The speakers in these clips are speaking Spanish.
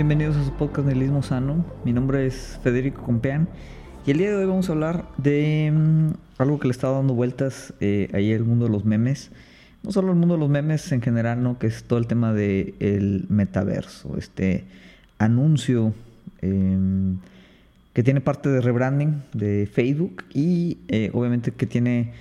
bienvenidos a su podcast Nihilismo Sano. Mi nombre es Federico Compeán y el día de hoy vamos a hablar de mm, algo que le está dando vueltas eh, ahí el mundo de los memes. No solo el mundo de los memes en general, ¿no? que es todo el tema del el metaverso, este anuncio em, que tiene parte de rebranding de Facebook y eh, obviamente que tiene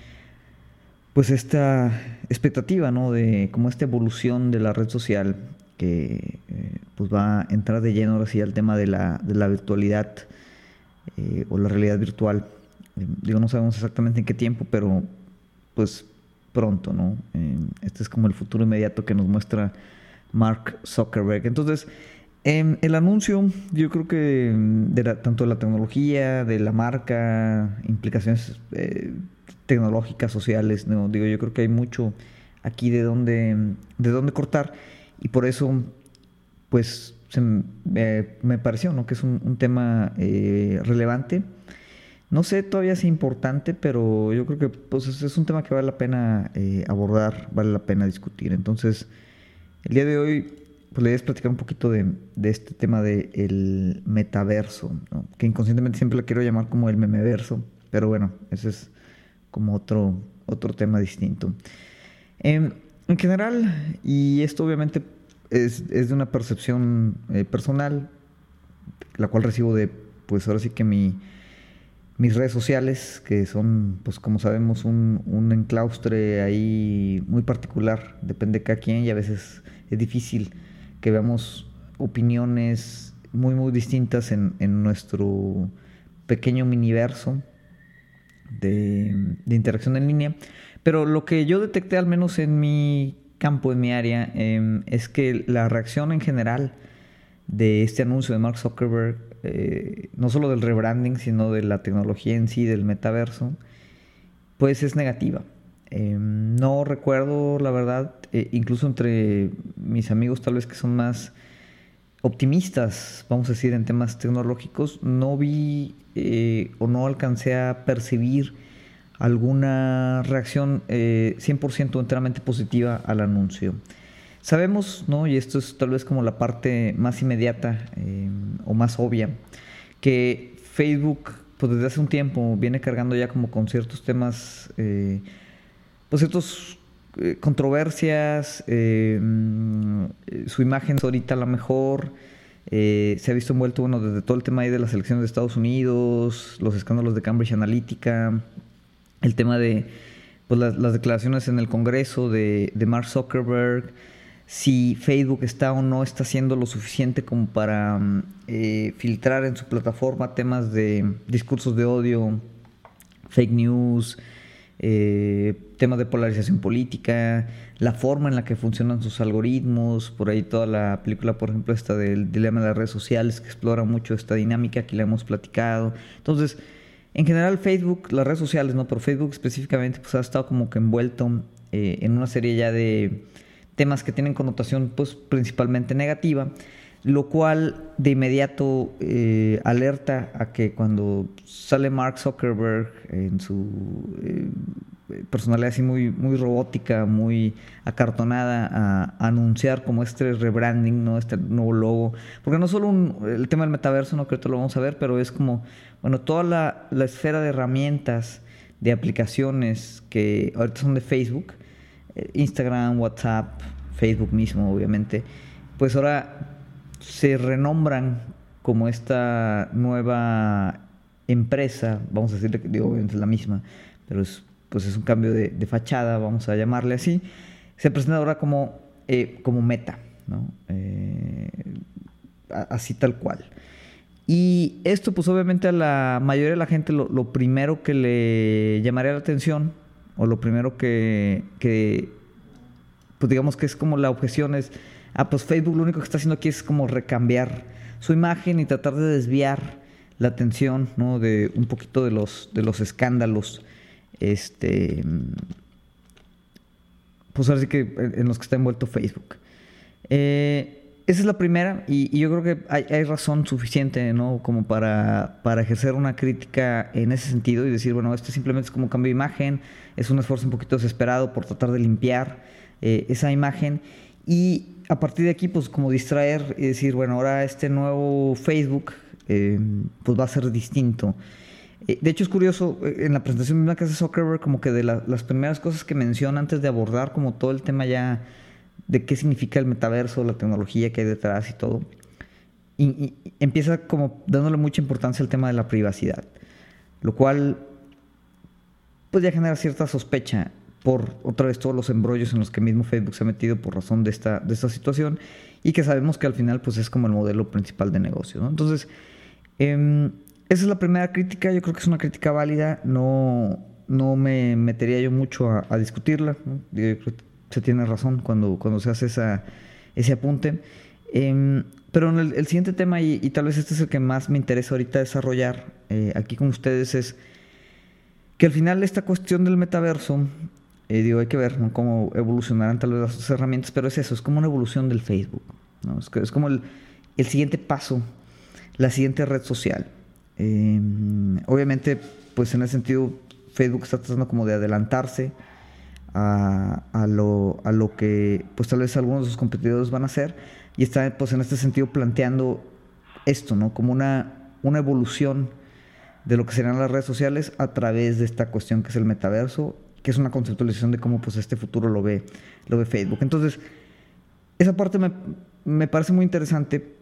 pues esta expectativa, ¿no? De como esta evolución de la red social que eh, pues va a entrar de lleno ahora sí al tema de la, de la virtualidad eh, o la realidad virtual. Eh, digo, no sabemos exactamente en qué tiempo, pero pues pronto, ¿no? este es como el futuro inmediato que nos muestra Mark Zuckerberg. Entonces, em, el anuncio, yo creo que de tanto de la tecnología, de la marca, implicaciones tecnológicas, sociales, ¿no? digo, yo creo que hay mucho aquí de dónde, de dónde cortar y por eso, pues, me pareció ¿no? que es un, tema eh, relevante. No sé todavía si importante, pero yo creo que pues, es un tema que vale la pena eh, abordar, vale la pena discutir. Entonces, el día de hoy pues, le voy a platicar un poquito de, este tema del metaverso, que inconscientemente siempre lo quiero llamar como el memeverso, pero bueno, ese es como otro, otro tema distinto. Em, en general, y esto obviamente es, de una percepción eh, personal, la cual recibo de, pues ahora sí que mi, mis redes sociales, que son, pues como sabemos, un, un enclaustre ahí muy particular, depende de cada quien y a veces es difícil que veamos opiniones muy, muy distintas en, en nuestro pequeño miniverso de, de interacción en línea. Pero lo que yo detecté, al menos en mi campo, en mi área, em, es que la reacción en general de este anuncio de Mark Zuckerberg, eh, no solo del rebranding, sino de la tecnología en sí, del metaverso, pues es negativa. Em, no recuerdo, la verdad, eh, incluso entre mis amigos tal vez que son más optimistas, vamos a decir, en temas tecnológicos, no vi eh, o no alcancé a percibir alguna reacción 100% eh, enteramente positiva al anuncio. Sabemos, ¿no? y esto es tal vez como la parte más inmediata eh, o más obvia, que Facebook pues desde hace un tiempo viene cargando ya como con ciertos temas, eh, pues ciertos controversias, mm, su imagen ahorita la mejor, se ha visto envuelto bueno, desde todo el tema ahí de las elecciones de Estados Unidos, los escándalos de Cambridge Analytica, el tema de pues, las, declaraciones en el Congreso de, Mark Zuckerberg, si Facebook está o no está haciendo lo suficiente como para mm, eh, filtrar en su plataforma temas de discursos de odio, fake news, eh, temas de polarización política, la forma en la que funcionan sus algoritmos, por ahí toda la película, por ejemplo, esta del dilema de las redes sociales, que explora mucho esta dinámica, aquí la hemos platicado. Entonces, en general Facebook, las redes sociales, ¿no? Pero Facebook específicamente pues ha estado como que envuelto eh, en una serie ya de temas que tienen connotación pues principalmente negativa, lo cual de inmediato eh, alerta a que cuando sale Mark Zuckerberg en su eh, personalidad así muy, muy robótica, muy acartonada, a, anunciar como este rebranding, ¿no? este nuevo logo. Porque no solo el tema del metaverso, no creo que lo vamos a ver, pero es como, bueno, toda la, la, esfera de herramientas, de aplicaciones que ahorita son de Facebook, eh, Instagram, WhatsApp, Facebook mismo, obviamente, pues ahora se renombran como esta nueva empresa, vamos a decirle que obviamente es la misma, pero es pues es un cambio de, fachada, vamos a llamarle así, se presenta ahora como, eh, como meta. Eh, así tal cual. Y esto, pues obviamente a la mayoría de la gente lo, primero que le llamaría la atención, o lo primero que, que, pues digamos que es como la objeción es, ah, pues Facebook lo único que está haciendo aquí es como recambiar su imagen y tratar de desviar la atención, ¿no? De un poquito de los, de los escándalos este, pues ahora que en los que está envuelto Facebook. Eh, esa es la primera y, yo creo que hay, razón suficiente, ¿no? Como para, para, ejercer una crítica en ese sentido y decir, bueno, esto simplemente es como cambio de imagen, es un esfuerzo un poquito desesperado por tratar de limpiar eh, esa imagen Y a partir de aquí, pues como distraer y decir, bueno, ahora este nuevo Facebook, eh, pues va a ser distinto. Eh, de hecho, es curioso, eh, en la presentación misma que hace Zuckerberg, como que de las primeras cosas que menciona antes de abordar como todo el tema ya de qué significa el metaverso, la tecnología que hay detrás y todo, y, empieza como dándole mucha importancia al tema de la privacidad, lo cual pues ya cierta sospecha por otra vez todos los embrollos en los que mismo Facebook se ha metido por razón de esta, de esta situación y que sabemos que al final pues es como el modelo principal de negocio. Entonces, eh, esa es la primera crítica, yo creo que es una crítica válida, no, no me metería yo mucho a, discutirla, se tiene razón cuando, cuando se hace esa, ese apunte. Em, pero el, siguiente tema, y, tal vez este es el que más me interesa ahorita desarrollar eh, aquí con ustedes, es que al final esta cuestión del metaverso, eh, digo, hay que ver cómo evolucionarán tal vez las herramientas, pero es eso, es como una evolución del Facebook, ¿no? es, es como el, el siguiente paso, la siguiente red social. Em, obviamente, pues en ese sentido, Facebook está tratando como de adelantarse a, lo, a lo que pues tal vez algunos de sus competidores van a hacer y está pues en este sentido planteando esto, ¿no? Como una, una evolución de lo que serían las redes sociales a través de esta cuestión que es el metaverso, que es una conceptualización de cómo pues este futuro lo ve, lo ve Facebook. Entonces, esa parte me, me parece muy interesante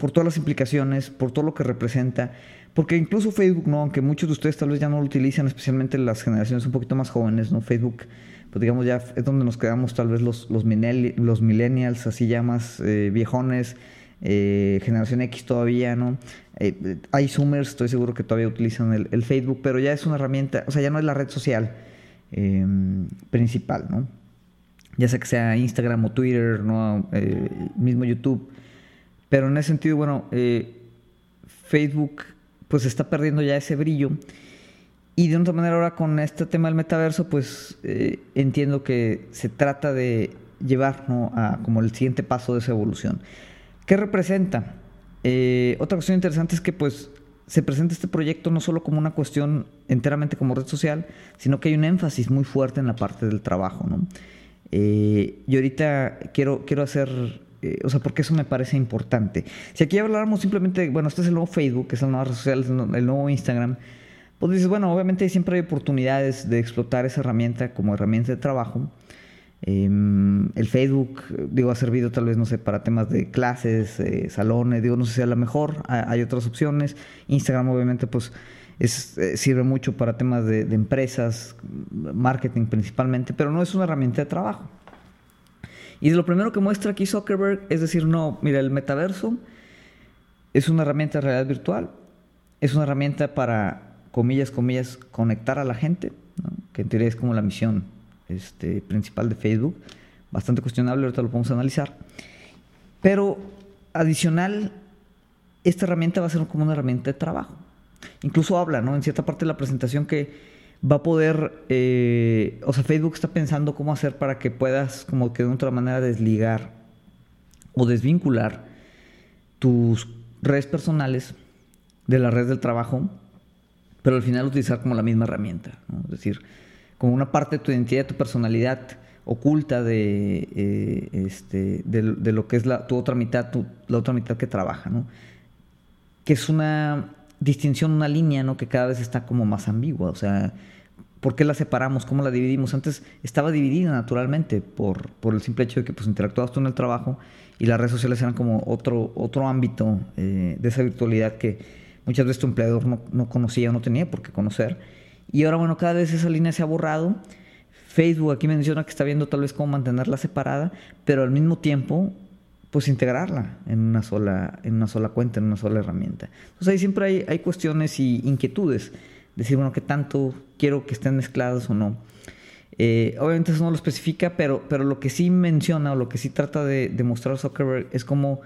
por todas las implicaciones, por todo lo que representa, porque incluso Facebook, ¿no? aunque muchos de ustedes tal vez ya no lo utilizan, especialmente las generaciones un poquito más jóvenes, ¿no? Facebook, pues digamos ya es donde nos quedamos tal vez los, los, los millennials, así ya más eh, viejones, eh, generación X todavía, ¿no? Eh, hay Zoomers, estoy seguro que todavía utilizan el, el, Facebook, pero ya es una herramienta, o sea, ya no es la red social em, principal, ¿no? Ya sea que sea Instagram o Twitter, ¿no? mismo YouTube pero en ese sentido, bueno, eh, Facebook pues está perdiendo ya ese brillo. Y de otra manera ahora con este tema del metaverso, pues eh, entiendo que se trata de llevar a como el siguiente paso de esa evolución. ¿Qué representa? Eh, otra cuestión interesante es que pues se presenta este proyecto no solo como una cuestión enteramente como red social, sino que hay un énfasis muy fuerte en la parte del trabajo. ¿no? y ahorita quiero, quiero hacer eh, o sea, porque eso me parece importante. Si aquí habláramos simplemente, bueno, este es el nuevo Facebook, que es la nueva red social, el nuevo Instagram, pues dices, bueno, obviamente siempre hay oportunidades de explotar esa herramienta como herramienta de trabajo. Em, el Facebook, digo, ha servido tal vez, no sé, para temas de clases, eh, salones, digo, no sé si a lo mejor hay otras opciones. Instagram, obviamente, pues es, eh, sirve mucho para temas de empresas, marketing principalmente, pero no es una herramienta de trabajo. Y lo primero que muestra aquí Zuckerberg es decir, no, mira, el metaverso es una herramienta de realidad virtual, es una herramienta para, comillas, comillas, conectar a la gente, que en teoría es como la misión este, principal de Facebook, bastante cuestionable, ahorita lo podemos analizar. Pero adicional, esta herramienta va a ser como una herramienta de trabajo. Incluso habla, ¿no? En cierta parte de la presentación que va a poder, eh, o sea, Facebook está pensando cómo hacer para que puedas como que de otra manera desligar o desvincular tus redes personales de la red del trabajo, pero al final utilizar como la misma herramienta, es decir, como una parte de tu identidad, de tu personalidad oculta de, eh, este, de, lo que es la, tu otra mitad, tu, la otra mitad que trabaja, ¿no? que es una distinción, una línea, ¿no? Que cada vez está como más ambigua. O sea, ¿por qué la separamos? ¿Cómo la dividimos? Antes estaba dividida naturalmente por, por el simple hecho de que pues interactuabas tú en el trabajo y las redes sociales eran como otro, otro ámbito eh, de esa virtualidad que muchas veces tu empleador no, no conocía o no tenía por qué conocer. Y ahora, bueno, cada vez esa línea se ha borrado. Facebook aquí menciona que está viendo tal vez cómo mantenerla separada, pero al mismo tiempo pues integrarla en una sola, en una sola cuenta, en una sola herramienta. Entonces ahí siempre hay, hay cuestiones y inquietudes. Decir, bueno, qué tanto quiero que estén mezcladas o no. Eh, obviamente eso no lo especifica, pero, pero lo que sí menciona o lo que sí trata de, demostrar Zuckerberg es como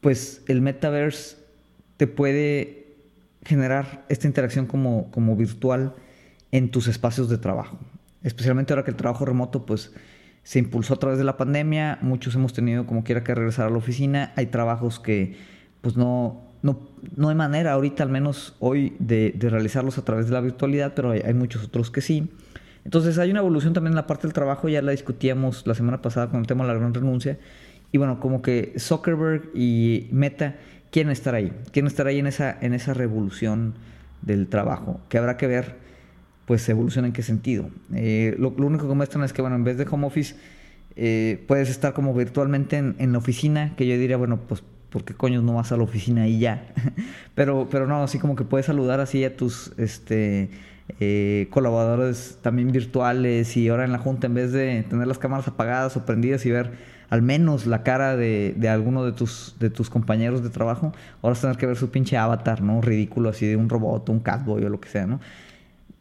pues el metaverse te puede generar esta interacción como, como virtual en tus espacios de trabajo. Especialmente ahora que el trabajo remoto pues se impulsó a través de la pandemia, muchos hemos tenido como quiera que regresar a la oficina, hay trabajos que pues no, no, no hay manera ahorita, al menos hoy, de, realizarlos a través de la virtualidad, pero hay, muchos otros que sí. Entonces hay una evolución también en la parte del trabajo, ya la discutíamos la semana pasada con el tema de la gran renuncia. Y bueno, como que Zuckerberg y Meta quieren estar ahí, quieren estar ahí en esa, en esa revolución del trabajo, que habrá que ver, pues, evolución en qué sentido. Eh, lo, único que muestran es que, bueno, en vez de home office, eh, puedes estar como virtualmente en, la oficina, que yo diría, bueno, pues, ¿por qué coño no vas a la oficina y ya? pero, pero no, así como que puedes saludar así a tus, este... Eh, colaboradores también virtuales y ahora en la junta en vez de tener las cámaras apagadas o prendidas y ver al menos la cara de, de alguno de tus, de tus compañeros de trabajo, ahora vas tener que ver su pinche avatar, ¿no? Ridículo así de un robot, un catboy o lo que sea, ¿no?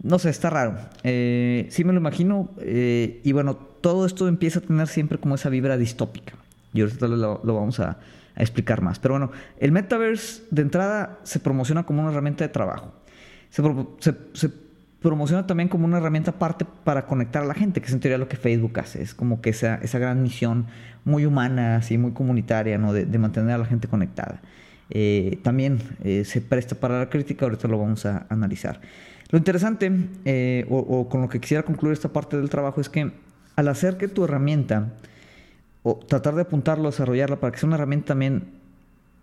No sé, está raro. Eh, sí me lo imagino. Eh, y bueno, todo esto empieza a tener siempre como esa vibra distópica. Y ahorita lo, vamos a, a, explicar más. Pero bueno, el metaverse de entrada se promociona como una herramienta de trabajo. Se, se, se promociona también como una herramienta aparte para conectar a la gente, que es en teoría lo que Facebook hace. Es como que esa, esa gran misión muy humana, así, muy comunitaria, ¿no? de, mantener a la gente conectada. Eh, también eh, se presta para la crítica, ahorita lo vamos a analizar. Lo interesante, eh, o, con lo que quisiera concluir esta parte del trabajo, es que al hacer que tu herramienta, o tratar de apuntarlo, desarrollarla para que sea una herramienta también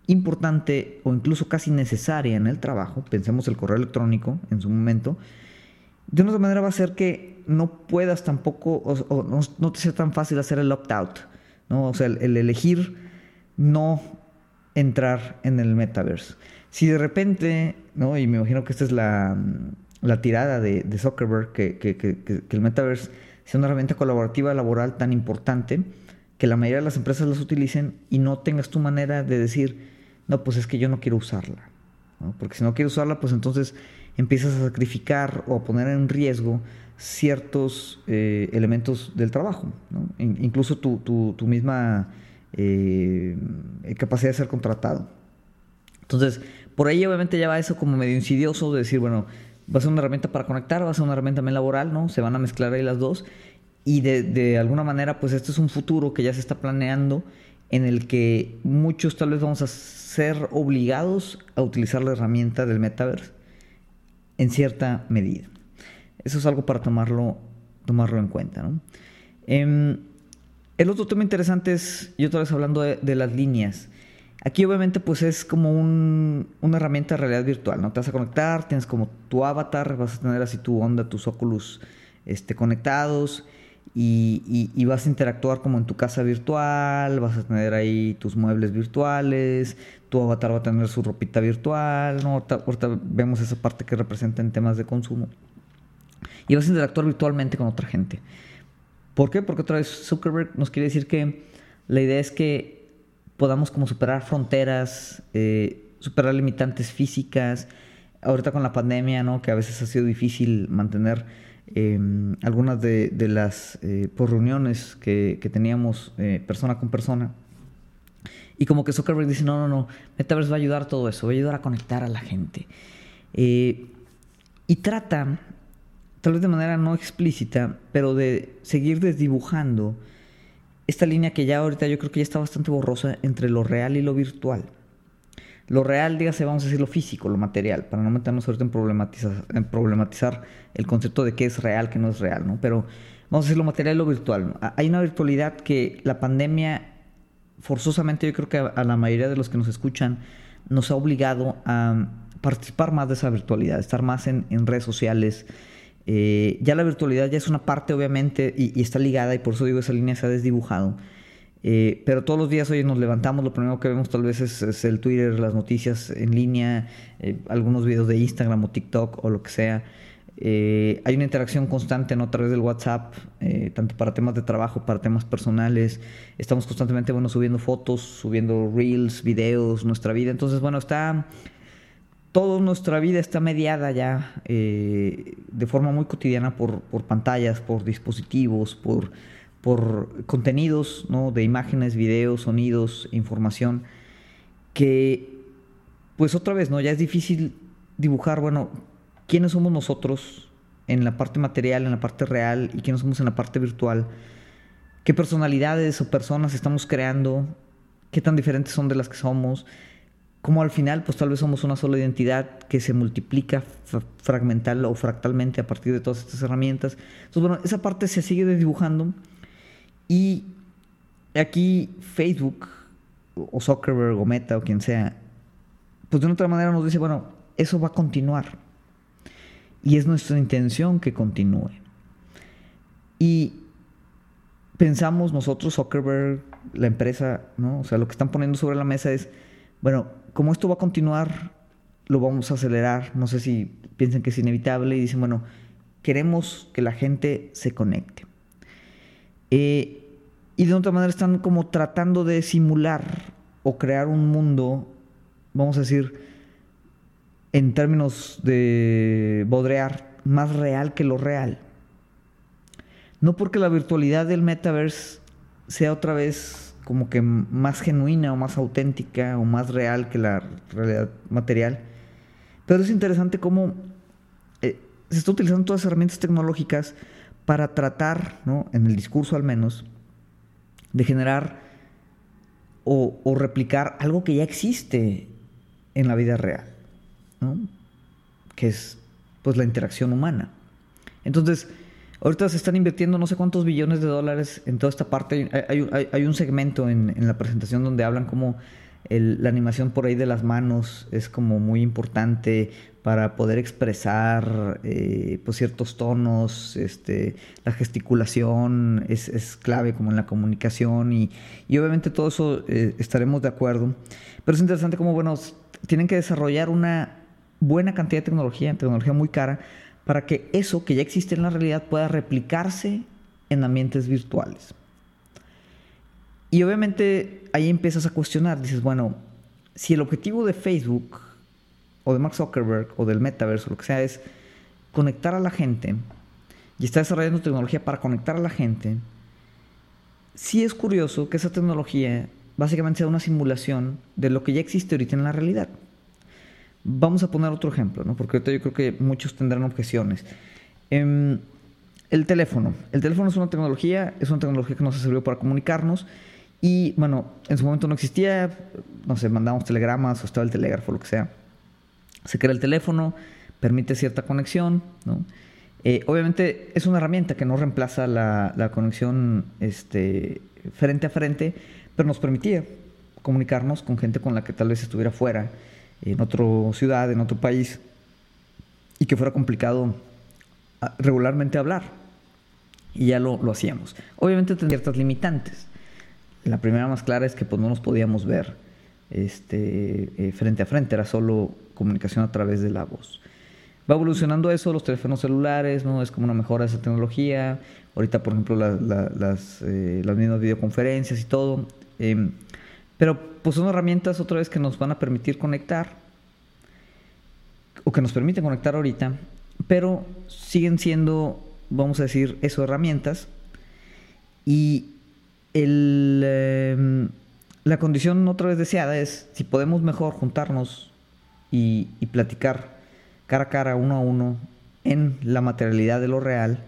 importante o incluso casi necesaria en el trabajo, pensemos el correo electrónico en su momento, de una manera va a ser que no puedas tampoco, o, no, te sea tan fácil hacer el opt-out, ¿no? O sea, el, elegir no entrar en el metaverse. Si de repente, ¿no? Y me imagino que esta es la, tirada de, Zuckerberg, que, que, el metaverse sea una herramienta colaborativa laboral tan importante que la mayoría de las empresas las utilicen y no tengas tu manera de decir, no, pues es que yo no quiero usarla. Porque si no quieres usarla, pues entonces empiezas a sacrificar o a poner en riesgo ciertos eh, elementos del trabajo, incluso tu, tu, misma eh, capacidad de ser contratado. Entonces, por ahí obviamente ya va eso como medio insidioso de decir, bueno, va a ser una herramienta para conectar, va a ser una herramienta también laboral, ¿no? Se van a mezclar ahí las dos. Y de, de alguna manera, pues este es un futuro que ya se está planeando en el que muchos tal vez vamos a ser obligados a utilizar la herramienta del metaverse en cierta medida. Eso es algo para tomarlo, tomarlo en cuenta. Em, el otro tema interesante es, yo otra vez hablando de, las líneas. Aquí obviamente pues es como una herramienta de realidad virtual, ¿no? Te vas a conectar, tienes como tu avatar, vas a tener así tu onda, tus óculos este, conectados y, vas a interactuar como en tu casa virtual, vas a tener ahí tus muebles virtuales, tu avatar va a tener su ropita virtual, ¿no? ahorita, vemos esa parte que representa en temas de consumo. Y vas a interactuar virtualmente con otra gente. ¿Por qué? Porque otra vez Zuckerberg nos quiere decir que la idea es que podamos como superar fronteras, eh, superar limitantes físicas. Ahorita con la pandemia, ¿no? Que a veces ha sido difícil mantener Em, algunas de, las eh, por reuniones que, teníamos eh, persona con persona. Y como que Zuckerberg dice, no, no, no, Metaverse va a ayudar a todo eso, va a ayudar a conectar a la gente. Eh, y trata, tal vez de manera no explícita, pero de seguir desdibujando esta línea que ya ahorita yo creo que ya está bastante borrosa entre lo real y lo virtual. Lo real, dígase, vamos a decir lo físico, lo material, para no meternos ahorita en problematizar, en problematizar el concepto de qué es real, qué no es real, ¿no? Pero vamos a decir lo material y lo virtual. Hay una virtualidad que la pandemia, forzosamente, yo creo que a, la mayoría de los que nos escuchan, nos ha obligado a participar más de esa virtualidad, estar más en, redes sociales. Eh, ya la virtualidad ya es una parte, obviamente, y, y está ligada, y por eso digo, esa línea se ha desdibujado eh, pero todos los días hoy nos levantamos, lo primero que vemos tal vez es, el Twitter, las noticias en línea, eh, algunos videos de Instagram o TikTok o lo que sea. Eh, hay una interacción constante ¿no? a través del WhatsApp, tanto para temas de trabajo, para temas personales. Estamos constantemente bueno, subiendo fotos, subiendo reels, videos, nuestra vida. Entonces, bueno, está... Toda nuestra vida está mediada ya de forma muy cotidiana por, por pantallas, por dispositivos, por por contenidos ¿no? de imágenes, videos, sonidos, información, que pues otra vez, ¿no? Ya es difícil dibujar, bueno, quiénes somos nosotros en la parte material, en la parte real y quiénes somos en la parte virtual. ¿Qué personalidades o personas estamos creando? ¿Qué tan diferentes son de las que somos? como al final, pues tal vez somos una sola identidad que se multiplica fragmental o fractalmente a partir de todas estas herramientas. Entonces, bueno, esa parte se sigue dibujando y aquí Facebook o Zuckerberg o Meta o quien sea, pues de una otra manera nos dice, bueno, eso va a continuar. Y es nuestra intención que continúe. Y pensamos nosotros, Zuckerberg, la empresa, ¿no? O sea, lo que están poniendo sobre la mesa es, bueno, como esto va a continuar, lo vamos a acelerar. No sé si piensan que es inevitable y dicen, bueno, queremos que la gente se conecte. Eh, y de otra manera están como tratando de simular o crear un mundo, vamos a decir, en términos de bodrear, más real que lo real. No porque la virtualidad del metaverse sea otra vez como que más genuina o más auténtica o más real que la realidad material, pero es interesante cómo eh, se está utilizando todas las herramientas tecnológicas para tratar, ¿no? en el discurso al menos, de generar o, replicar algo que ya existe en la vida real, que es pues la interacción humana. Entonces, ahorita se están invirtiendo no sé cuántos billones de dólares en toda esta parte. Hay, un segmento en, en, la presentación donde hablan como la animación por ahí de las manos es como muy importante para poder expresar eh, pues ciertos tonos, este, la gesticulación es, clave como en la comunicación y, obviamente todo eso eh, estaremos de acuerdo. Pero es interesante como, bueno, tienen que desarrollar una buena cantidad de tecnología, tecnología muy cara, para que eso que ya existe en la realidad pueda replicarse en ambientes virtuales. Y obviamente ahí empiezas a cuestionar, dices, bueno, si el objetivo de Facebook o de Mark Zuckerberg o del metaverso, lo que sea, es conectar a la gente y está desarrollando tecnología para conectar a la gente, sí es curioso que esa tecnología básicamente sea una simulación de lo que ya existe ahorita en la realidad. Vamos a poner otro ejemplo, ¿no? porque ahorita yo creo que muchos tendrán objeciones. Em, el teléfono. El teléfono es una tecnología, es una tecnología que nos ha servido para comunicarnos y bueno, en su momento no existía, no sé, mandábamos telegramas o estaba el telégrafo, lo que sea. Se crea el teléfono, permite cierta conexión, ¿no? Eh, obviamente es una herramienta que no reemplaza la, conexión este, frente a frente, pero nos permitía comunicarnos con gente con la que tal vez estuviera fuera, en otra ciudad, en otro país, y que fuera complicado ah, regularmente hablar. Y ya lo, lo hacíamos. Obviamente tenía ciertas limitantes. La primera más clara es que pues, no nos podíamos ver este, eh, frente a frente, era solo comunicación a través de la voz. Va evolucionando eso, los teléfonos celulares, ¿no? Es como una mejora de esa tecnología. Ahorita, por ejemplo, las, eh, las mismas videoconferencias y todo. Em, pero pues son herramientas otra vez que nos van a permitir conectar, o que nos permiten conectar ahorita, pero siguen siendo, vamos a decir, eso, herramientas. Y em, la condición otra vez deseada es si podemos mejor juntarnos y, platicar cara a cara, uno a uno, en la materialidad de lo real,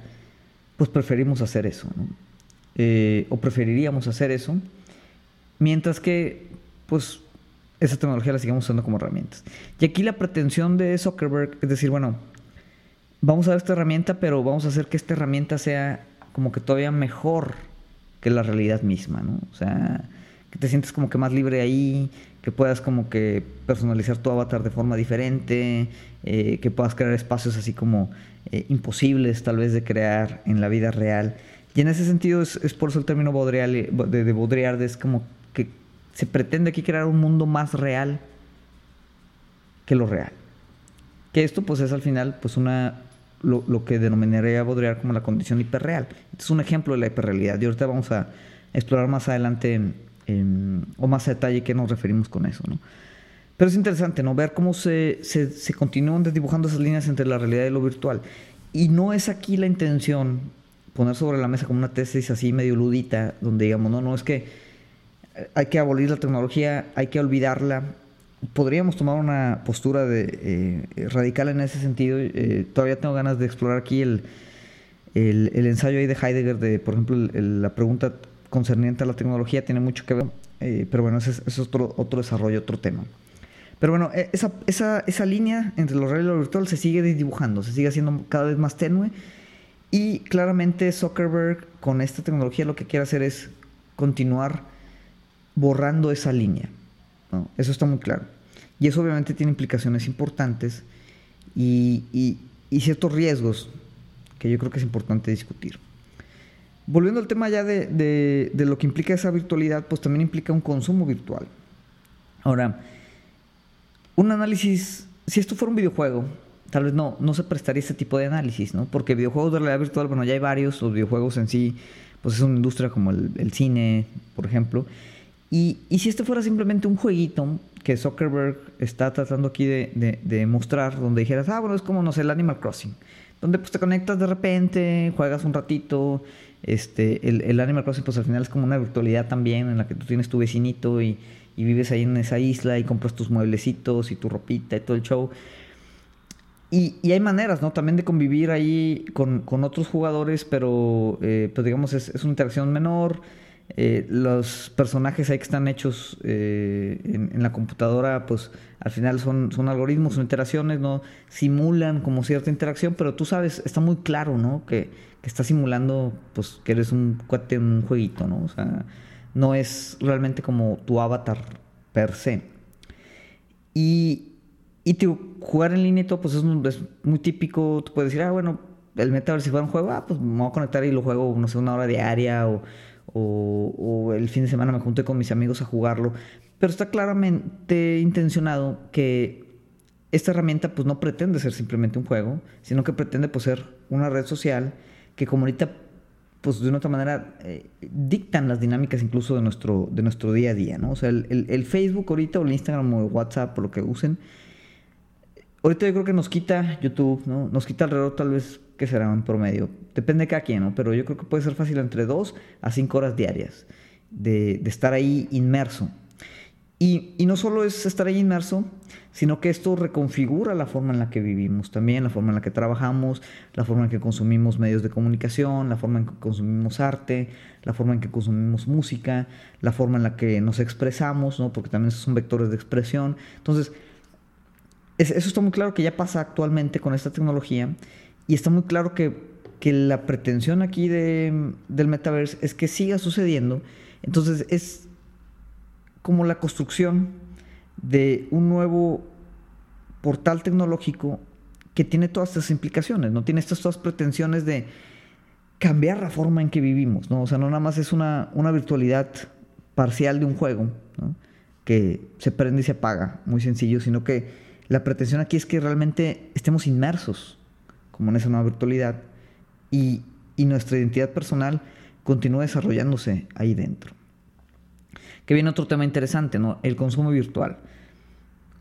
pues preferimos hacer eso, eh, o preferiríamos hacer eso, mientras que, pues, esa tecnología la sigamos usando como herramientas. Y aquí la pretensión de Zuckerberg es decir, bueno, vamos a ver esta herramienta, pero vamos a hacer que esta herramienta sea como que todavía mejor que la realidad misma, ¿no? O sea, que te sientes como que más libre ahí, que puedas como que personalizar tu avatar de forma diferente, eh, que puedas crear espacios así como eh, imposibles tal vez de crear en la vida real. Y en ese sentido es, por eso el término bodreal, de, de bodrear, es como que se pretende aquí crear un mundo más real que lo real. Que esto pues es al final pues una lo, que denominaría Baudrillard como la condición hiperreal. Este es un ejemplo de la hiperrealidad y ahorita vamos a explorar más adelante o más a detalle qué nos referimos con eso. ¿no? Pero es interesante ¿no? ver cómo se, se, se continúan desdibujando esas líneas entre la realidad y lo virtual. Y no es aquí la intención poner sobre la mesa como una tesis así medio ludita, donde digamos, no, no, es que hay que abolir la tecnología, hay que olvidarla, podríamos tomar una postura de, eh, radical en ese sentido. Eh, todavía tengo ganas de explorar aquí el, el, ensayo ahí de Heidegger, de, por ejemplo, la pregunta concerniente a la tecnología tiene mucho que ver, eh, pero bueno, ese, es otro, otro desarrollo, otro tema. Pero bueno, e, esa, esa, esa línea entre lo real y lo virtual se sigue dibujando, se sigue haciendo cada vez más tenue. Y claramente Zuckerberg con esta tecnología lo que quiere hacer es continuar borrando esa línea. Eso está muy claro. Y eso obviamente tiene implicaciones importantes y, ciertos riesgos que yo creo que es importante discutir. Volviendo al tema ya de, lo que implica esa virtualidad, pues también implica un consumo virtual. Ahora, un análisis, si esto fuera un videojuego, tal vez no, no se prestaría este tipo de análisis, ¿no? Porque videojuegos de realidad virtual, bueno, ya hay varios, los videojuegos en sí, pues es una industria como el, cine, por ejemplo. Y, y, si este fuera simplemente un jueguito que Zuckerberg está tratando aquí de, de, mostrar, donde dijeras, ah, bueno, es como, no sé, el Animal Crossing, donde pues te conectas de repente, juegas un ratito, este, el, el Animal Crossing pues al final es como una virtualidad también en la que tú tienes tu vecinito y y vives ahí en esa isla y compras tus mueblecitos y tu ropita y todo el show. Y, y hay maneras, ¿no? También de convivir ahí con, con otros jugadores, pero eh, pues digamos es, es, una interacción menor. Eh, los personajes ahí que están hechos eh, en, la computadora, pues al final son, son algoritmos, son iteraciones, ¿no? Simulan como cierta interacción, pero tú sabes, está muy claro, ¿no? Que, que estás simulando, pues, que eres un cuate en un jueguito, ¿no? O sea, no es realmente como tu avatar per se. Y, y jugar en línea y todo, pues es, muy típico. Tú puedes decir, ah, bueno, el metaverse si fuera un juego, ah, pues me voy a conectar y lo juego, no sé, una hora diaria o, o, el fin de semana me junté con mis amigos a jugarlo. Pero está claramente intencionado que esta herramienta pues no pretende ser simplemente un juego, sino que pretende pues, ser una red social que como ahorita pues de una otra manera eh, dictan las dinámicas incluso de nuestro, de nuestro día a día, ¿no? O sea, el, Facebook ahorita o el Instagram o el WhatsApp o lo que usen, ahorita yo creo que nos quita YouTube, ¿no? Nos quita alrededor tal vez, que será en promedio? Depende de cada quien, ¿no? Pero yo creo que puede ser fácil entre dos a cinco horas diarias de, estar ahí inmerso. Y, y, no solo es estar ahí inmerso, sino que esto reconfigura la forma en la que vivimos también, la forma en la que trabajamos, la forma en que consumimos medios de comunicación, la forma en que consumimos arte, la forma en que consumimos música, la forma en la que nos expresamos, ¿no? porque también esos son vectores de expresión. Entonces, eso está muy claro que ya pasa actualmente con esta tecnología y está muy claro que, que la pretensión aquí de, del metaverse es que siga sucediendo. Entonces, es como la construcción de un nuevo portal tecnológico que tiene todas estas implicaciones, no tiene estas pretensiones de cambiar la forma en que vivimos, ¿no? O sea, no nada más es una, una virtualidad parcial de un juego, que se prende y se apaga, muy sencillo, sino que la pretensión aquí es que realmente estemos inmersos como en esa nueva virtualidad y, y nuestra identidad personal continúe desarrollándose ahí dentro. Que viene otro tema interesante, ¿no? El consumo virtual.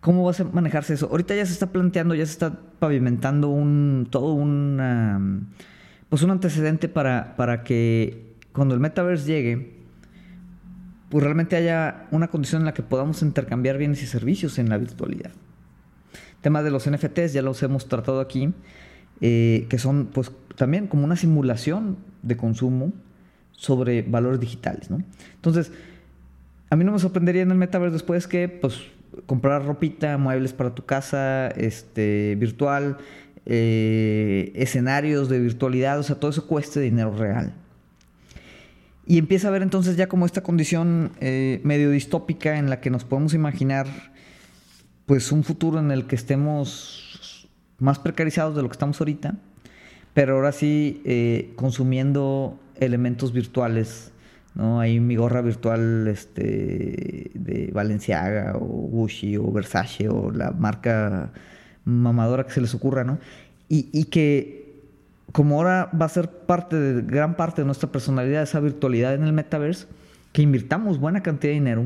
¿Cómo va a manejarse eso? Ahorita ya se está planteando, ya se está pavimentando un, todo un, pues un antecedente para, para que cuando el metaverse llegue, pues realmente haya una condición en la que podamos intercambiar bienes y servicios en la virtualidad. tema de los NFTs ya los hemos tratado aquí, eh, que son pues también como una simulación de consumo sobre valores digitales, ¿no? Entonces, a mí no me sorprendería en el metaverse después que, pues, comprar ropita, muebles para tu casa, este, virtual, eh, escenarios de virtualidad, o sea, todo eso cueste dinero real. Y empieza a ver entonces ya como esta condición eh, medio distópica en la que nos podemos imaginar, pues, un futuro en el que estemos más precarizados de lo que estamos ahorita, pero ahora sí eh, consumiendo elementos virtuales ¿no? Hay mi gorra virtual este, de Valenciaga o Gucci o Versace o la marca mamadora que se les ocurra, ¿no? Y, y que como ahora va a ser parte de gran parte de nuestra personalidad esa virtualidad en el metaverse, que invirtamos buena cantidad de dinero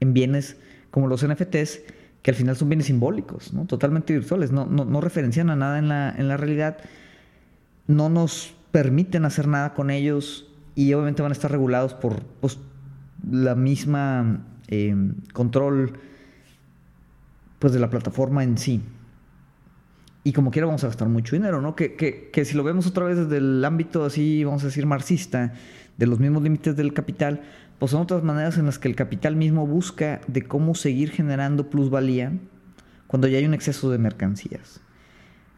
en bienes como los NFTs, que al final son bienes simbólicos, ¿no? totalmente virtuales, no, no, no referencian a nada en la, en la realidad, no nos permiten hacer nada con ellos, y obviamente van a estar regulados por pues, la misma eh, control pues de la plataforma en sí. Y como quiera vamos a gastar mucho dinero, ¿no? Que, que, que, si lo vemos otra vez desde el ámbito así, vamos a decir, marxista, de los mismos límites del capital, pues son otras maneras en las que el capital mismo busca de cómo seguir generando plusvalía cuando ya hay un exceso de mercancías.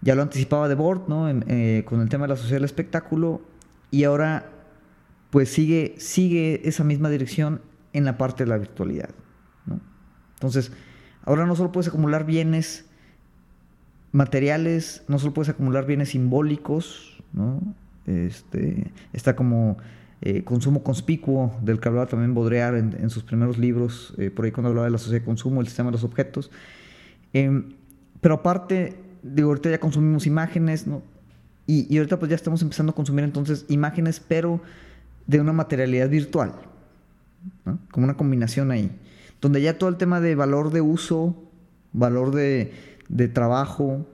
Ya lo anticipaba De Bord, ¿no? Eh, con el tema de la sociedad del espectáculo, y ahora pues sigue, sigue esa misma dirección en la parte de la virtualidad. Entonces, ahora no solo puedes acumular bienes materiales, no solo puedes acumular bienes simbólicos, ¿no? Este, está como eh, consumo conspicuo, del que hablaba también Baudrillard en, sus primeros libros, eh, por ahí cuando hablaba de la sociedad de consumo, el sistema de los objetos. Em, pero aparte, digo, ahorita ya consumimos imágenes, ¿no? Y, y, ahorita pues ya estamos empezando a consumir entonces imágenes, pero de una materialidad virtual, ¿no? como una combinación ahí, donde ya todo el tema de valor de uso, valor de, de trabajo,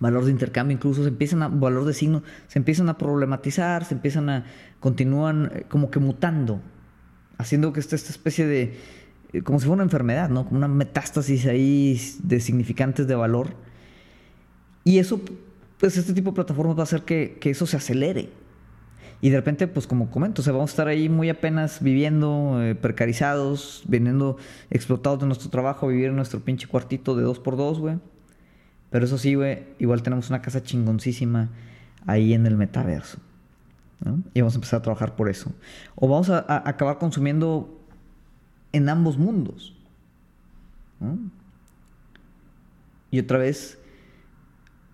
valor de intercambio, incluso se empiezan a, valor de signo, se empiezan a problematizar, se empiezan a, continúan eh, como que mutando, haciendo que esta, esta especie de, eh, como si fuera una enfermedad, ¿no? Como una metástasis ahí de significantes de valor. Y eso, pues este tipo de plataformas va a hacer que, que eso se acelere. Y de repente, pues como comento, o sea, vamos a estar ahí muy apenas viviendo, eh, precarizados, viniendo explotados de nuestro trabajo, vivir en nuestro pinche cuartito de dos por dos, güey. Pero eso sí, güey, igual tenemos una casa chingoncísima ahí en el metaverso. Y vamos a empezar a trabajar por eso. O vamos a, acabar consumiendo en ambos mundos. Y otra vez,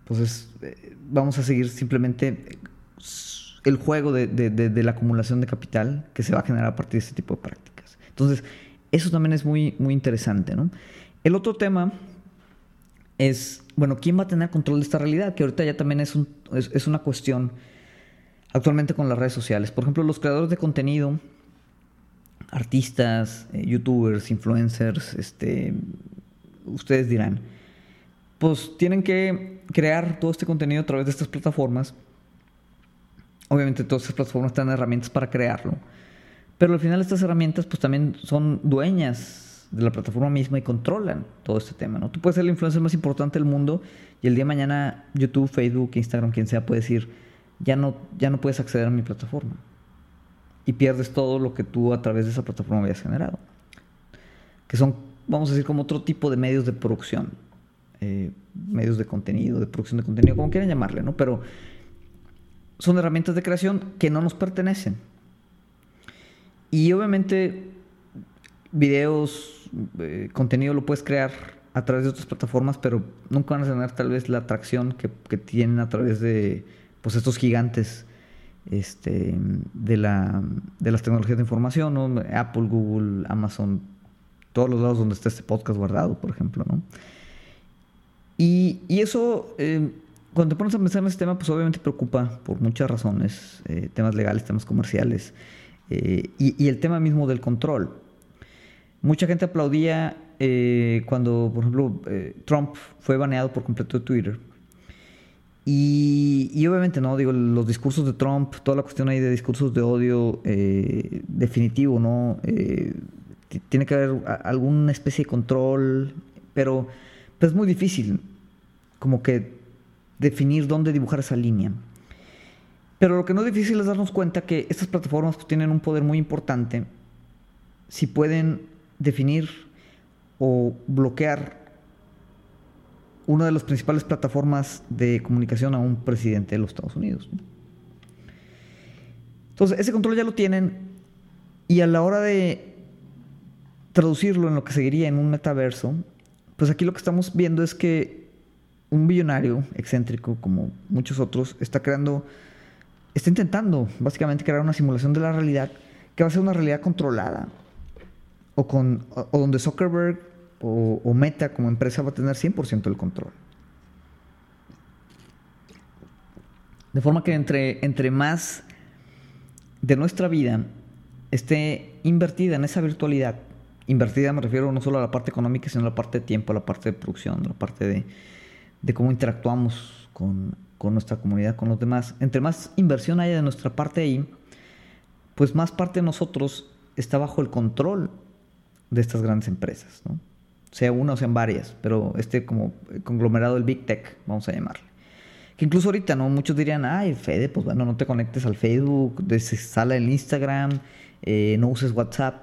pues eh, vamos a seguir simplemente el juego de, la acumulación de capital que se va a generar a partir de este tipo de prácticas. Entonces, eso también es muy, muy interesante. ¿no? El otro tema es, bueno, ¿quién va a tener control de esta realidad? Que ahorita ya también es, es, una cuestión actualmente con las redes sociales. Por ejemplo, los creadores de contenido, artistas, eh, youtubers, influencers, este, ustedes dirán, pues tienen que crear todo este contenido a través de estas plataformas. Obviamente todas estas plataformas tienen herramientas para crearlo. Pero al final estas herramientas pues también son dueñas de la plataforma misma y controlan todo este tema, ¿no? Tú puedes ser la influencer más importante del mundo y el día de mañana YouTube, Facebook, Instagram, quien sea puede decir, ya no, ya no puedes acceder a mi plataforma. Y pierdes todo lo que tú a través de esa plataforma habías generado. Que son, vamos a decir, como otro tipo de medios de producción. Eh, medios de contenido, de producción de contenido, como quieran llamarle, ¿no? Pero son herramientas de creación que no nos pertenecen. Y obviamente videos, eh, contenido lo puedes crear a través de otras plataformas, pero nunca van a tener tal vez la atracción que, tienen a través de pues estos gigantes este, de, la, de las tecnologías de información, Apple, Google, Amazon, todos los lados donde está este podcast guardado, por ejemplo. ¿no? Y, eso, eh, cuando te pones a pensar en este tema, pues obviamente preocupa por muchas razones, eh, temas legales, temas comerciales, y, y, el tema mismo del control. Mucha gente aplaudía eh, cuando, por ejemplo, eh, Trump fue baneado por completo de Twitter. Y, obviamente, ¿no? Digo, los discursos de Trump, toda la cuestión ahí de discursos de odio eh, definitivo, ¿no? tiene que haber alguna especie de control, pero, pero, es muy difícil como que definir dónde dibujar esa línea. Pero lo que no es difícil es darnos cuenta que estas plataformas pues, tienen un poder muy importante si pueden definir o bloquear una de las principales plataformas de comunicación a un presidente de los Estados Unidos. Entonces, ese control ya lo tienen y a la hora de traducirlo en lo que seguiría en un metaverso, pues aquí lo que estamos viendo es que un billonario excéntrico, como muchos otros, está creando, está intentando básicamente crear una simulación de la realidad que va a ser una realidad controlada o, con, o, donde Zuckerberg o, Meta como empresa va a tener 100% del control. De forma que entre, entre más de nuestra vida esté invertida en esa virtualidad, invertida me refiero no solo a la parte económica, sino a la parte de tiempo, a la parte de producción, a la parte de, de cómo interactuamos con, con, nuestra comunidad, con los demás. Entre más inversión haya de nuestra parte ahí, pues más parte de nosotros está bajo el control de estas grandes empresas, ¿no? Sea una o sean varias, pero este como conglomerado del Big Tech, vamos a llamarle. Que incluso ahorita, ¿no? Muchos dirían, ay, Fede, pues bueno, no te conectes al Facebook, desinstala el Instagram, eh, no uses WhatsApp.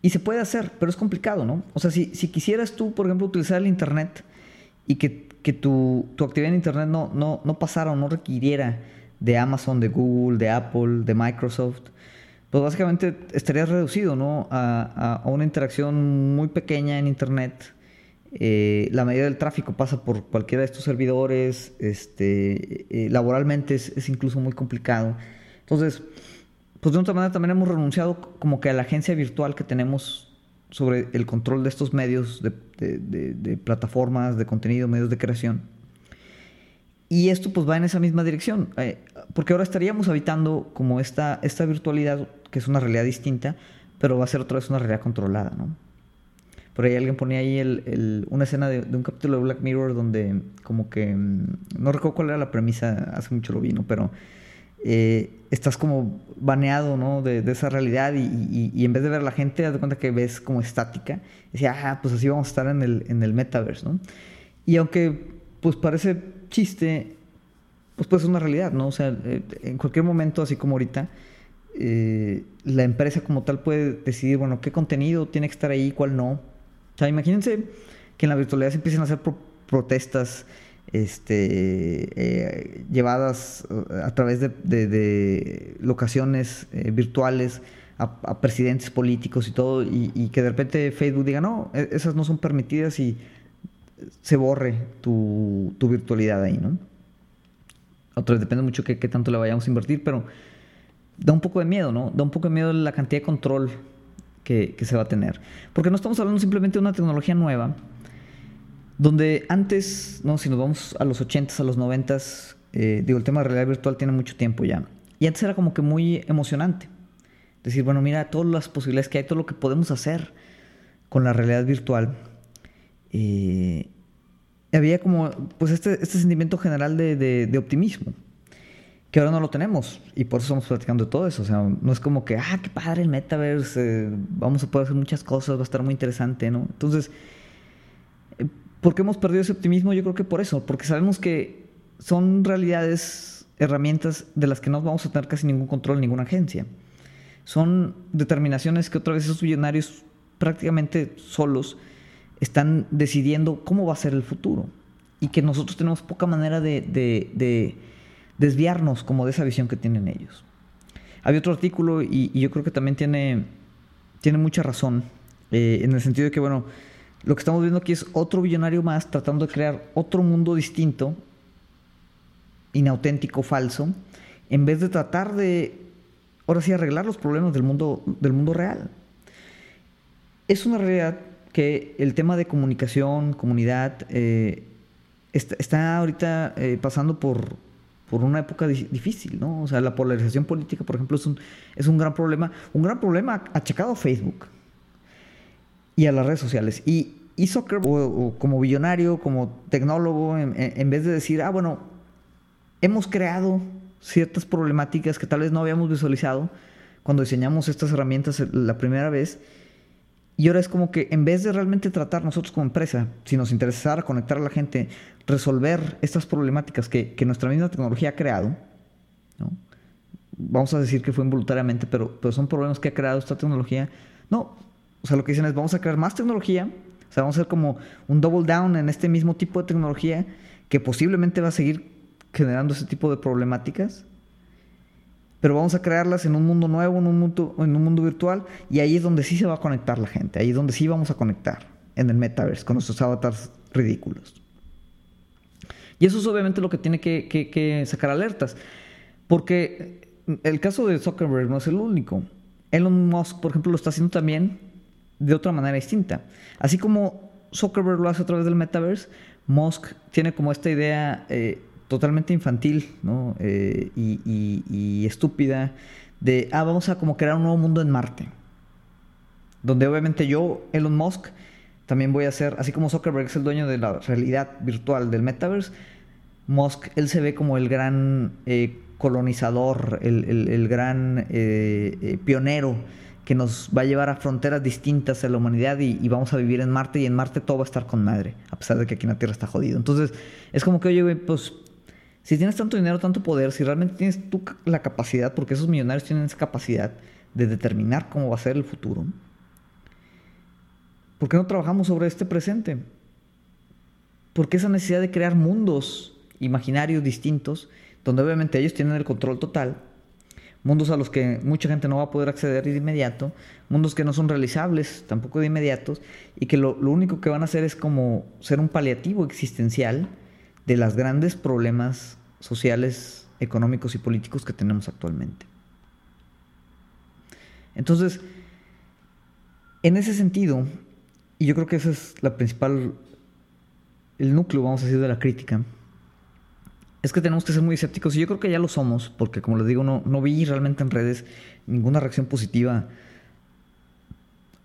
Y se puede hacer, pero es complicado, ¿no? O sea, si, si quisieras tú, por ejemplo, utilizar el Internet y que, que tu, tu, actividad en Internet no, no, no pasara o no requiriera de Amazon, de Google, de Apple, de Microsoft, pues básicamente estarías reducido ¿no? a, a, una interacción muy pequeña en Internet. Eh, la medida del tráfico pasa por cualquiera de estos servidores, este, eh, laboralmente es, es, incluso muy complicado. Entonces, pues de otra manera también hemos renunciado como que a la agencia virtual que tenemos sobre el control de estos medios, de, de, de, plataformas, de contenido, medios de creación. Y esto pues va en esa misma dirección, eh, porque ahora estaríamos habitando como esta, esta virtualidad, que es una realidad distinta, pero va a ser otra vez una realidad controlada, ¿no? Por ahí alguien ponía ahí una escena de, un capítulo de Black Mirror donde como que, mm, no recuerdo cuál era la premisa, hace mucho lo vino, pero eh, estás como baneado ¿no? de, esa realidad y, en vez de ver la gente, das cuenta que ves como estática. Y decía, ah, pues así vamos a estar en el, en el metaverse. Y aunque pues parece chiste, pues puede ser una realidad, ¿no? O sea, eh, en cualquier momento, así como ahorita, eh, la empresa como tal puede decidir, bueno, qué contenido tiene que estar ahí, cuál no. O sea, imagínense que en la virtualidad se empiecen a hacer pro protestas este, eh, llevadas a través de, de, de locaciones eh, virtuales a, presidentes políticos y todo, y, que de repente Facebook diga, no, e, esas no son permitidas y se borre tu, tu virtualidad ahí, ¿no? Otra vez depende mucho qué, qué tanto le vayamos a invertir, pero da un poco de miedo, ¿no? Da un poco de miedo la cantidad de control que, que, se va a tener. Porque no estamos hablando simplemente de una tecnología nueva, donde antes, ¿no? si nos vamos a los 80s, a los 90s, eh, digo, el tema de realidad virtual tiene mucho tiempo ya. Y antes era como que muy emocionante. Decir, bueno, mira todas las posibilidades que hay, todo lo que podemos hacer con la realidad virtual. Eh, había como pues este, este sentimiento general de, de, de, optimismo, que ahora no lo tenemos, y por eso estamos platicando de todo eso. O sea, no es como que, ah, qué padre el metaverse, eh, vamos a poder hacer muchas cosas, va a estar muy interesante, ¿no? Entonces, eh, ¿por qué hemos perdido ese optimismo? Yo creo que por eso, porque sabemos que son realidades, herramientas de las que no vamos a tener casi ningún control, ninguna agencia. Son determinaciones que otra vez esos millonarios prácticamente solos están decidiendo cómo va a ser el futuro y que nosotros tenemos poca manera de, de, de desviarnos como de esa visión que tienen ellos. Había otro artículo y, yo creo que también tiene, tiene mucha razón eh, en el sentido de que, bueno, lo que estamos viendo aquí es otro billonario más tratando de crear otro mundo distinto, inauténtico, falso, en vez de tratar de, ahora sí, arreglar los problemas del mundo, del mundo real. Es una realidad que el tema de comunicación, comunidad, eh, está, está, ahorita eh, pasando por, por una época di difícil, ¿no? O sea, la polarización política, por ejemplo, es un, es un gran problema, un gran problema achacado a Facebook y a las redes sociales. Y, y Zuckerberg, o, o como billonario, como tecnólogo, en, en vez de decir, ah, bueno, hemos creado ciertas problemáticas que tal vez no habíamos visualizado cuando diseñamos estas herramientas la primera vez, y ahora es como que en vez de realmente tratar nosotros como empresa, si nos interesara conectar a la gente, resolver estas problemáticas que, que nuestra misma tecnología ha creado, ¿no? vamos a decir que fue involuntariamente, pero, pero son problemas que ha creado esta tecnología, no, o sea, lo que dicen es vamos a crear más tecnología, o sea, vamos a hacer como un double down en este mismo tipo de tecnología que posiblemente va a seguir generando ese tipo de problemáticas, pero vamos a crearlas en un mundo nuevo, en un mundo, en un mundo virtual, y ahí es donde sí se va a conectar la gente, ahí es donde sí vamos a conectar, en el metaverse, con nuestros avatars ridículos. Y eso es obviamente lo que tiene que, sacar alertas, porque el caso de Zuckerberg no es el único. Elon Musk, por ejemplo, lo está haciendo también de otra manera distinta. Así como Zuckerberg lo hace a través del metaverse, Musk tiene como esta idea eh, totalmente infantil ¿no? Eh, y, y, estúpida de, ah, vamos a como crear un nuevo mundo en Marte. Donde obviamente yo, Elon Musk, también voy a ser, así como Zuckerberg es el dueño de la realidad virtual del metaverse, Musk, él se ve como el gran eh, colonizador, el, el, gran eh, pionero que nos va a llevar a fronteras distintas a la humanidad y, y, vamos a vivir en Marte y en Marte todo va a estar con madre, a pesar de que aquí en la Tierra está jodido. Entonces, es como que, oye, pues si tienes tanto dinero, tanto poder, si realmente tienes tú la capacidad, porque esos millonarios tienen esa capacidad de determinar cómo va a ser el futuro, ¿por qué no trabajamos sobre este presente? Porque esa necesidad de crear mundos imaginarios distintos, donde obviamente ellos tienen el control total, mundos a los que mucha gente no va a poder acceder de inmediato, mundos que no son realizables tampoco de inmediatos, y que lo, lo único que van a hacer es como ser un paliativo existencial de los grandes problemas sociales, económicos y políticos que tenemos actualmente. Entonces, en ese sentido, y yo creo que ese es la principal, el núcleo, vamos a decir, de la crítica, es que tenemos que ser muy escépticos y yo creo que ya lo somos, porque como les digo, no, no vi realmente en redes ninguna reacción positiva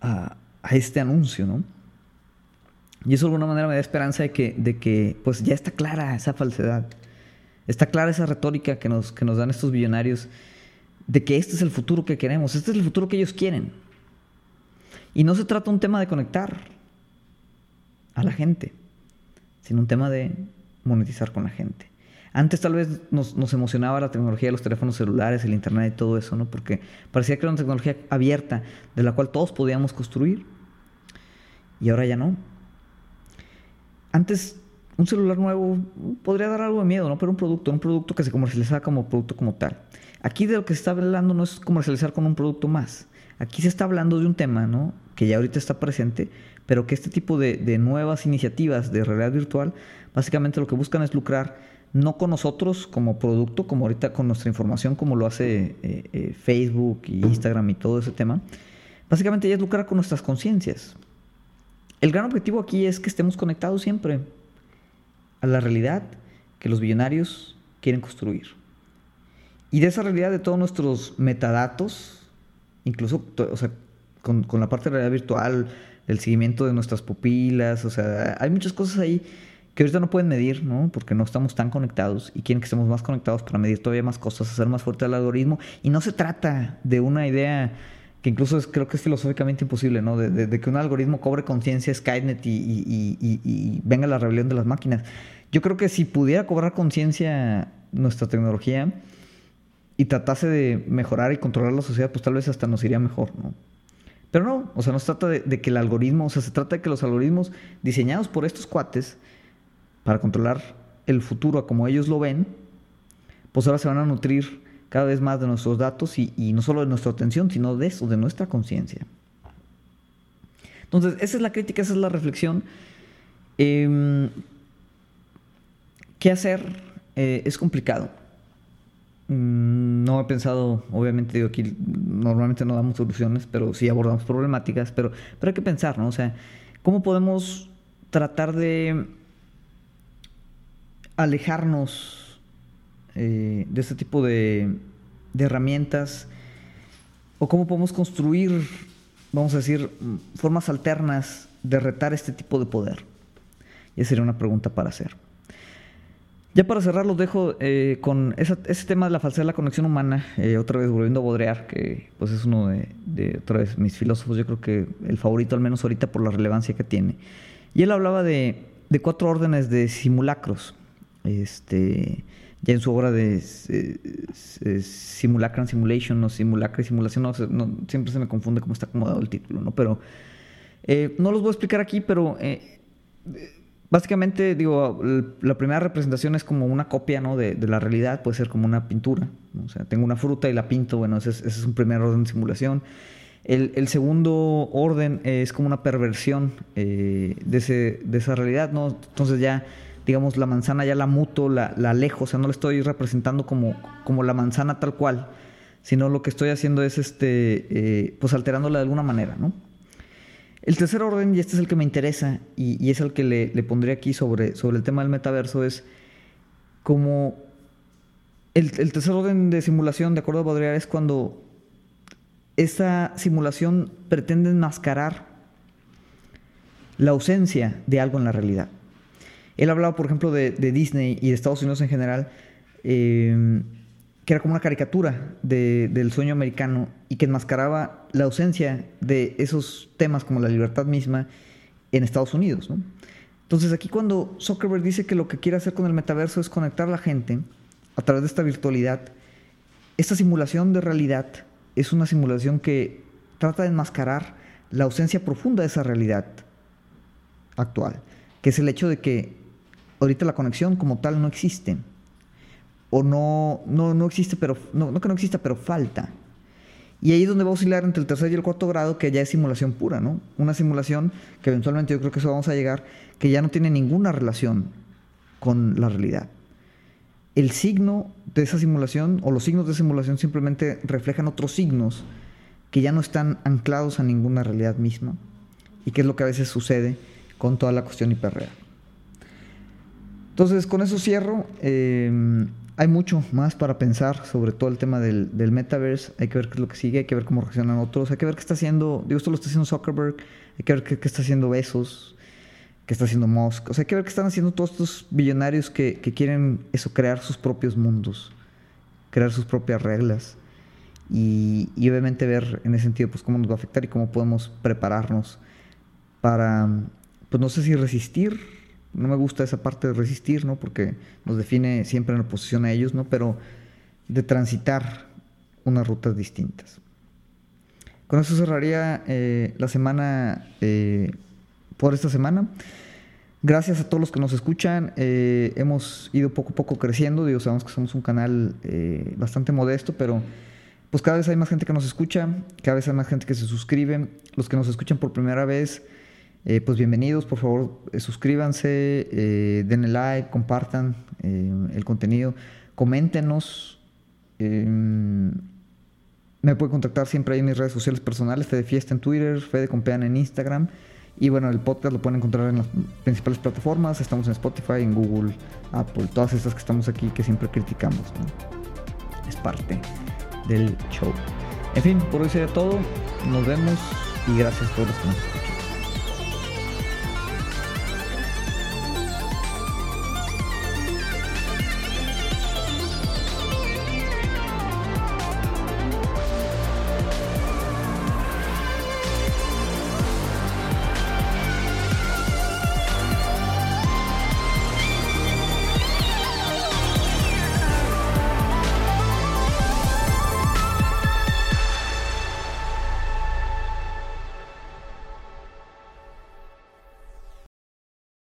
a, a, este anuncio, ¿no? Y eso de alguna manera me da esperanza de que, de que pues ya está clara esa falsedad, está clara esa retórica que nos, que nos dan estos billonarios de que este es el futuro que queremos, este es el futuro que ellos quieren. Y no se trata un tema de conectar a la gente, sino un tema de monetizar con la gente. Antes tal vez nos, nos, emocionaba la tecnología de los teléfonos celulares, el internet y todo eso, ¿no? Porque parecía que era una tecnología abierta de la cual todos podíamos construir. Y ahora ya no. Antes un celular nuevo podría dar algo de miedo, ¿no? Pero un producto, un producto que se comercializaba como producto como tal. Aquí de lo que se está hablando no es comercializar con un producto más. Aquí se está hablando de un tema, ¿no? Que ya ahorita está presente, pero que este tipo de, nuevas iniciativas de realidad virtual, básicamente lo que buscan es lucrar no con nosotros como producto, como ahorita con nuestra información, como lo hace eh, eh, Facebook y Instagram y todo ese tema. Básicamente ya es lucrar con nuestras conciencias. El gran objetivo aquí es que estemos conectados siempre a la realidad que los billonarios quieren construir. Y de esa realidad de todos nuestros metadatos, incluso o sea, con, la parte de realidad virtual, el seguimiento de nuestras pupilas, o sea, hay muchas cosas ahí que ahorita no pueden medir, ¿no? Porque no estamos tan conectados y quieren que estemos más conectados para medir todavía más cosas, hacer más fuerte el algoritmo. Y no se trata de una idea que incluso es, creo que es filosóficamente imposible, ¿no? De, que un algoritmo cobre conciencia Skynet y, y, venga la rebelión de las máquinas. Yo creo que si pudiera cobrar conciencia nuestra tecnología y tratase de mejorar y controlar la sociedad, pues tal vez hasta nos iría mejor, ¿no? Pero no, o sea, no se trata de, de que el algoritmo, o sea, se trata de que los algoritmos diseñados por estos cuates para controlar el futuro a como ellos lo ven, pues ahora se van a nutrir cada vez más de nuestros datos y, no solo de nuestra atención, sino de eso, de nuestra conciencia. Entonces, esa es la crítica, esa es la reflexión. Eh, ¿Qué hacer? Eh, es complicado. Mm, no he pensado, obviamente digo aquí, normalmente no damos soluciones, pero sí abordamos problemáticas, pero, pero hay que pensar, ¿no? O sea, ¿cómo podemos tratar de alejarnos eh, de este tipo de, de, herramientas o cómo podemos construir, vamos a decir, formas alternas de retar este tipo de poder. Y esa sería una pregunta para hacer. Ya para cerrar los dejo eh, con esa, ese tema de la falsedad de la conexión humana, eh, otra vez volviendo a Baudrillard, que pues es uno de, de, otra vez mis filósofos, yo creo que el favorito al menos ahorita por la relevancia que tiene. Y él hablaba de, de cuatro órdenes de simulacros este, ya en su obra de eh, Simulacrum Simulation o Simulacra y Simulación, no, siempre se me confunde cómo está acomodado el título, ¿no? Pero eh, no los voy a explicar aquí, pero eh, básicamente, digo, la primera representación es como una copia, ¿no? De, de la realidad, puede ser como una pintura, o sea, tengo una fruta y la pinto, bueno, ese es, un primer orden de simulación. El, segundo orden es como una perversión de, ese, de esa realidad, ¿no? Entonces ya digamos, la manzana ya la muto, la, la alejo, o sea, no la estoy representando como, como la manzana tal cual, sino lo que estoy haciendo es, este, eh, pues, alterándola de alguna manera, ¿no? El tercer orden, y este es el que me interesa, y, y es el que le, pondré aquí sobre, sobre el tema del metaverso, es como el, el tercer orden de simulación, de acuerdo a Baudrillard, es cuando esa simulación pretende enmascarar la ausencia de algo en la realidad. Él hablaba, por ejemplo, de, Disney y de Estados Unidos en general, eh, que era como una caricatura de, del sueño americano y que enmascaraba la ausencia de esos temas como la libertad misma en Estados Unidos. Entonces aquí cuando Zuckerberg dice que lo que quiere hacer con el metaverso es conectar a la gente a través de esta virtualidad, esta simulación de realidad es una simulación que trata de enmascarar la ausencia profunda de esa realidad actual, que es el hecho de que ahorita la conexión como tal no existe. O no, no, no existe, pero no, que no exista, pero falta. Y ahí es donde va a oscilar entre el tercer y el cuarto grado, que ya es simulación pura, ¿no? Una simulación que eventualmente yo creo que eso vamos a llegar, que ya no tiene ninguna relación con la realidad. El signo de esa simulación o los signos de simulación simplemente reflejan otros signos que ya no están anclados a ninguna realidad misma y que es lo que a veces sucede con toda la cuestión hiperreal. Entonces, con eso cierro. Em, hay mucho más para pensar sobre todo el tema del, metaverse. Hay que ver qué es lo que sigue, hay que ver cómo reaccionan otros, hay que ver qué está haciendo. Digo, esto lo está haciendo Zuckerberg, hay que ver qué, está haciendo Besos, qué está haciendo Musk. O sea, hay que ver qué están haciendo todos estos billonarios que, quieren eso, crear sus propios mundos, crear sus propias reglas. Y, y, obviamente ver en ese sentido pues cómo nos va a afectar y cómo podemos prepararnos para, pues no sé si resistir no me gusta esa parte de resistir, ¿no? Porque nos define siempre en oposición a ellos, ¿no? Pero de transitar unas rutas distintas. Con eso cerraría eh, la semana eh, por esta semana. Gracias a todos los que nos escuchan. Eh, hemos ido poco a poco creciendo. Digo, sabemos que somos un canal bastante modesto, pero pues cada vez hay más gente que nos escucha, cada vez hay más gente que se suscribe. Los que nos escuchan por primera vez, eh, pues bienvenidos, por favor, eh, suscríbanse, eh, denle like, compartan el contenido, coméntenos. me puede contactar siempre ahí en mis redes sociales personales, Fede Fiesta en Twitter, Fede Compean en Instagram. Y bueno, el podcast lo pueden encontrar en las principales plataformas. Estamos en Spotify, en Google, Apple, todas estas que estamos aquí que siempre criticamos. Es parte del show. En fin, por hoy sería todo. Nos vemos y gracias todos los escuchan.